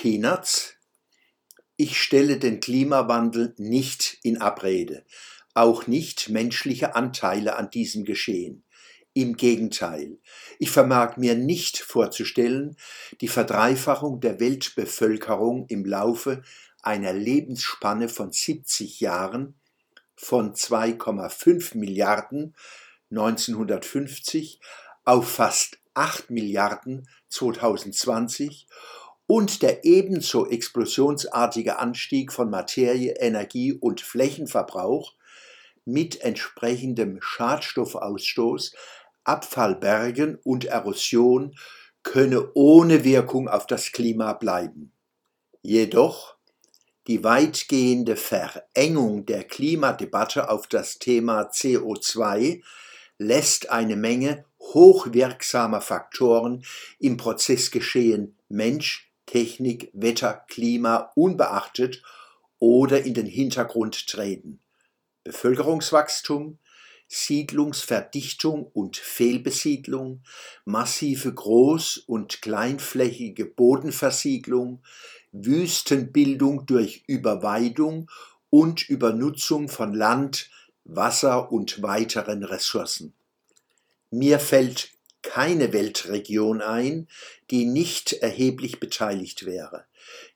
Peanuts. Ich stelle den Klimawandel nicht in Abrede, auch nicht menschliche Anteile an diesem Geschehen. Im Gegenteil, ich vermag mir nicht vorzustellen, die Verdreifachung der Weltbevölkerung im Laufe einer Lebensspanne von 70 Jahren von 2,5 Milliarden 1950 auf fast 8 Milliarden 2020 und der ebenso explosionsartige Anstieg von Materie, Energie und Flächenverbrauch mit entsprechendem Schadstoffausstoß, Abfallbergen und Erosion könne ohne Wirkung auf das Klima bleiben. Jedoch die weitgehende Verengung der Klimadebatte auf das Thema CO2 lässt eine Menge hochwirksamer Faktoren im Prozessgeschehen Mensch, Technik, Wetter, Klima unbeachtet oder in den Hintergrund treten. Bevölkerungswachstum, Siedlungsverdichtung und Fehlbesiedlung, massive groß- und kleinflächige Bodenversiegelung, Wüstenbildung durch Überweidung und Übernutzung von Land, Wasser und weiteren Ressourcen. Mir fällt keine Weltregion ein, die nicht erheblich beteiligt wäre.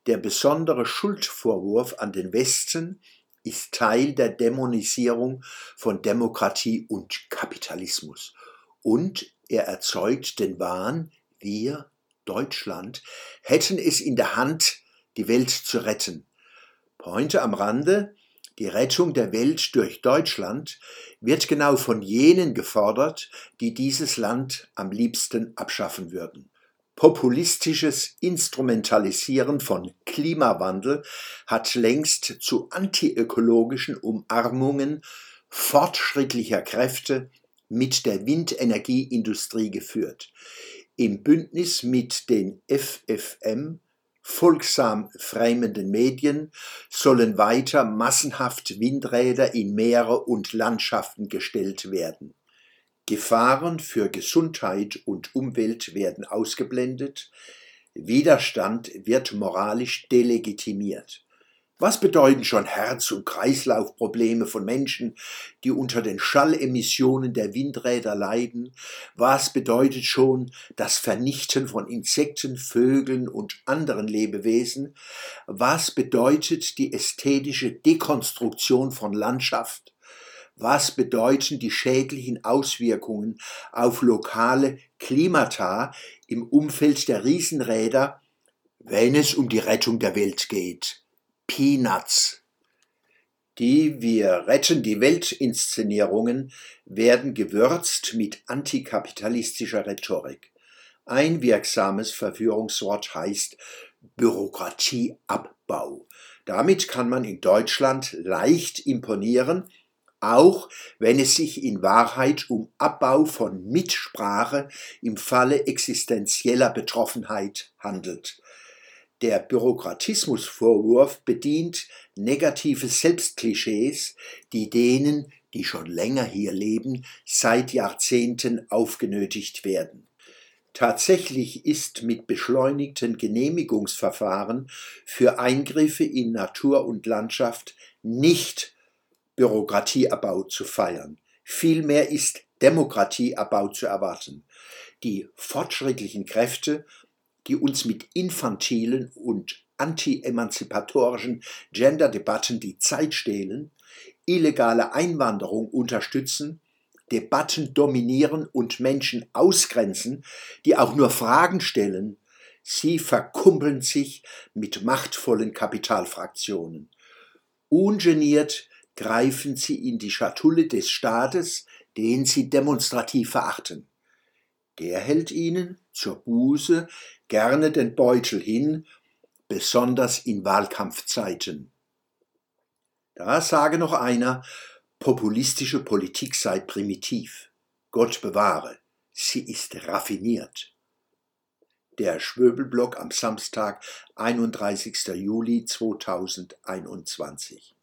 Der besondere Schuldvorwurf an den Westen ist Teil der Dämonisierung von Demokratie und Kapitalismus. Und er erzeugt den Wahn, wir, Deutschland, hätten es in der Hand, die Welt zu retten. Pointe am Rande, die Rettung der Welt durch Deutschland wird genau von jenen gefordert, die dieses Land am liebsten abschaffen würden. Populistisches Instrumentalisieren von Klimawandel hat längst zu antiökologischen Umarmungen fortschrittlicher Kräfte mit der Windenergieindustrie geführt. Im Bündnis mit den FFM folgsam fremenden Medien sollen weiter massenhaft Windräder in Meere und Landschaften gestellt werden. Gefahren für Gesundheit und Umwelt werden ausgeblendet, Widerstand wird moralisch delegitimiert. Was bedeuten schon Herz- und Kreislaufprobleme von Menschen, die unter den Schallemissionen der Windräder leiden? Was bedeutet schon das Vernichten von Insekten, Vögeln und anderen Lebewesen? Was bedeutet die ästhetische Dekonstruktion von Landschaft? Was bedeuten die schädlichen Auswirkungen auf lokale Klimata im Umfeld der Riesenräder, wenn es um die Rettung der Welt geht? Peanuts. Die Wir retten die Welt-Inszenierungen werden gewürzt mit antikapitalistischer Rhetorik. Ein wirksames Verführungswort heißt Bürokratieabbau. Damit kann man in Deutschland leicht imponieren, auch wenn es sich in Wahrheit um Abbau von Mitsprache im Falle existenzieller Betroffenheit handelt. Der Bürokratismusvorwurf bedient negative Selbstklischees, die denen, die schon länger hier leben, seit Jahrzehnten aufgenötigt werden. Tatsächlich ist mit beschleunigten Genehmigungsverfahren für Eingriffe in Natur und Landschaft nicht Bürokratieabbau zu feiern. Vielmehr ist Demokratieabbau zu erwarten. Die fortschrittlichen Kräfte die uns mit infantilen und anti-emanzipatorischen Gender-Debatten die Zeit stehlen, illegale Einwanderung unterstützen, Debatten dominieren und Menschen ausgrenzen, die auch nur Fragen stellen, sie verkumpeln sich mit machtvollen Kapitalfraktionen. Ungeniert greifen sie in die Schatulle des Staates, den sie demonstrativ verachten. Der hält ihnen zur Buße gerne den Beutel hin, besonders in Wahlkampfzeiten. Da sage noch einer, populistische Politik sei primitiv. Gott bewahre, sie ist raffiniert. Der Schwöbelblock am Samstag, 31. Juli 2021.